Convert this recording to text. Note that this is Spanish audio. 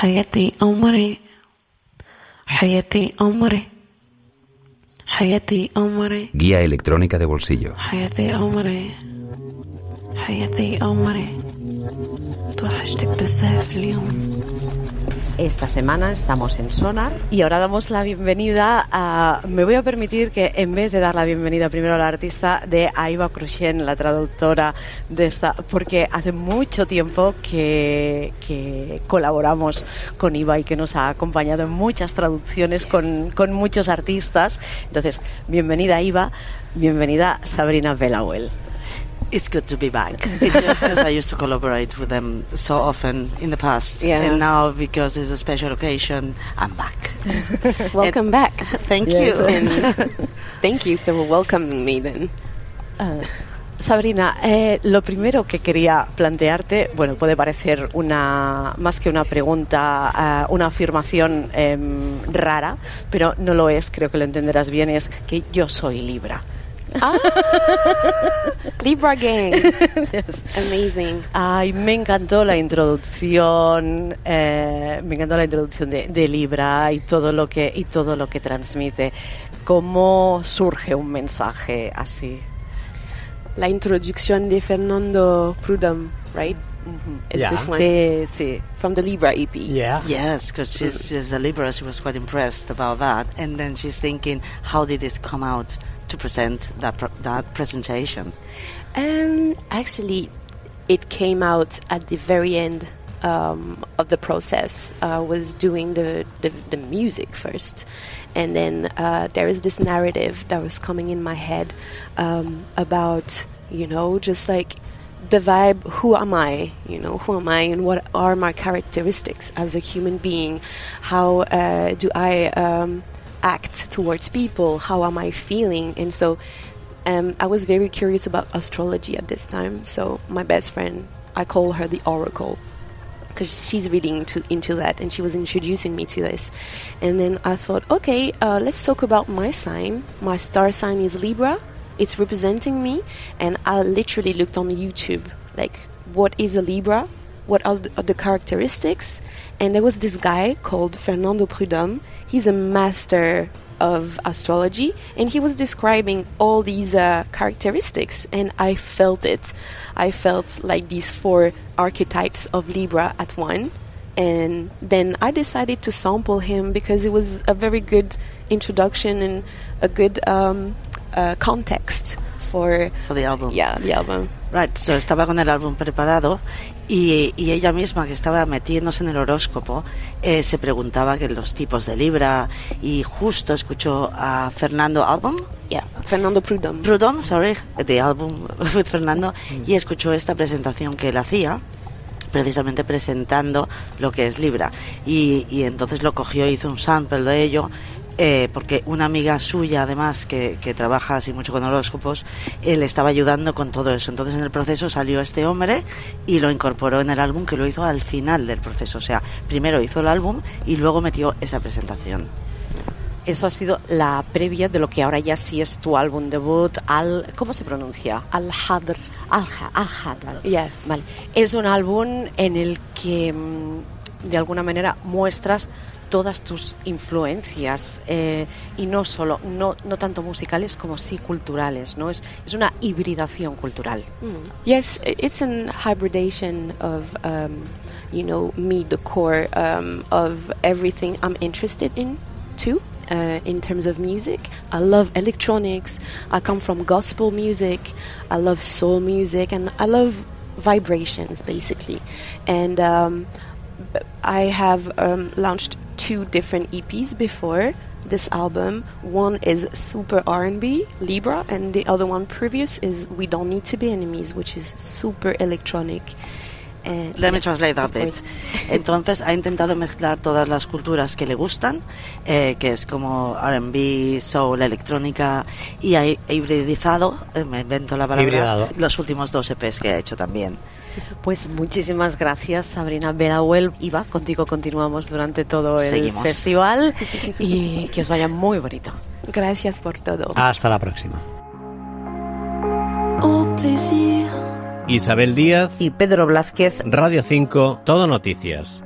حياتي عمري حياتي عمري حياتي عمري Guía electrónica de bolsillo. حياتي عمري حياتي عمري توحشتك بزاف اليوم esta semana estamos en Sonar y ahora damos la bienvenida a... Me voy a permitir que en vez de dar la bienvenida primero a la artista de Aiva Cruchen, la traductora de esta, porque hace mucho tiempo que, que colaboramos con Iva y que nos ha acompañado en muchas traducciones con, con muchos artistas. Entonces, bienvenida Iva, bienvenida Sabrina Belawel. It's good to be back. It's just because I used to collaborate with them so often in the past, Yeah. and now because it's a special occasion, I'm back. Welcome back. Thank Yes, you. and thank you for welcoming me then. Sabrina, eh, lo primero que quería plantearte, bueno, puede parecer una más que una pregunta, eh, una afirmación em, rara, pero no lo es, creo que lo entenderás bien, es que yo soy Libra. Libra Gang. Amazing. Ay, me encantó la introducción, eh, me encantó la introducción de, de Libra y todo lo que y todo lo que transmite. ¿Cómo surge un mensaje así? La introducción de Fernando Prudhomme, right? It's Yeah. this one. Sí, sí. From the Libra EP. Yeah. Yes, because she's, she's a Libra. She was quite impressed about that, and then she's thinking, how did this come out to present that pr- that presentation? Um, actually, it came out at the very end um, of the process. I was doing the, the, the music first, and then uh, there is this narrative that was coming in my head um, about, you know, just like the vibe who am I? You know, who am I, and what are my characteristics as a human being? How uh, do I um, act towards people? How am I feeling? And so um, I was very curious about astrology at this time. So my best friend, I call her the Oracle because she's really into, into that and she was introducing me to this. And then I thought, okay, uh, let's talk about my sign. My star sign is Libra. It's representing me. And I literally looked on YouTube, like, what is a Libra? What are the, are the characteristics? And there was this guy called Fernando Prudhomme. He's a master of astrology and he was describing all these uh, characteristics and i felt it i felt like these four archetypes of libra at one and then i decided to sample him because it was a very good introduction and a good um, uh, context for For the album. yeah the album Right, so estaba con el álbum preparado y, y ella misma que estaba metiéndose en el horóscopo eh, se preguntaba que los tipos de Libra y justo escuchó a Fernando Album, yeah fernando prudhomme. Prudhomme, sorry, the album with Fernando y escuchó esta presentación que él hacía precisamente presentando lo que es Libra. Y, y entonces lo cogió hizo un sample de ello eh, porque una amiga suya además que, que trabaja así mucho con horóscopos eh, le estaba ayudando con todo eso entonces en el proceso salió este hombre y lo incorporó en el álbum que lo hizo al final del proceso o sea primero hizo el álbum y luego metió esa presentación Eso ha sido la previa de lo que ahora ya sí es tu álbum debut, al ¿cómo se pronuncia? al-hadr Al Al Hadar. yes Vale. Es un álbum en el que mm, de alguna manera muestras todas tus influencias eh, y no solo no, no tanto musicales como sí culturales, ¿no? Es, es una hibridación cultural. Yes, i- it's an hybridation of, um, you know, me, the core um, of everything I'm interested in, too. Uh, in terms of music, I love electronics. I come from gospel music. I love soul music, and I love vibrations, basically. And um, I have um, launched two different EPs before this album. One is super R&B, Libra, and the other one previous is We Don't Need to Be Enemies, which is super electronic. And Let me translate that bit. Entonces ha intentado mezclar todas las culturas que le gustan, eh, que es como R&B, soul, electrónica, y ha hi- hibridizado, eh, me invento la palabra, Hibridado. los últimos dos EPs que ha hecho también. Pues muchísimas gracias, Sabrina Belawel. Iba, contigo continuamos durante todo el Seguimos. festival y que os vaya muy bonito. Gracias por todo. Hasta la próxima. Isabel Díaz, Y Pedro Blázquez, Radio 5, Todo Noticias.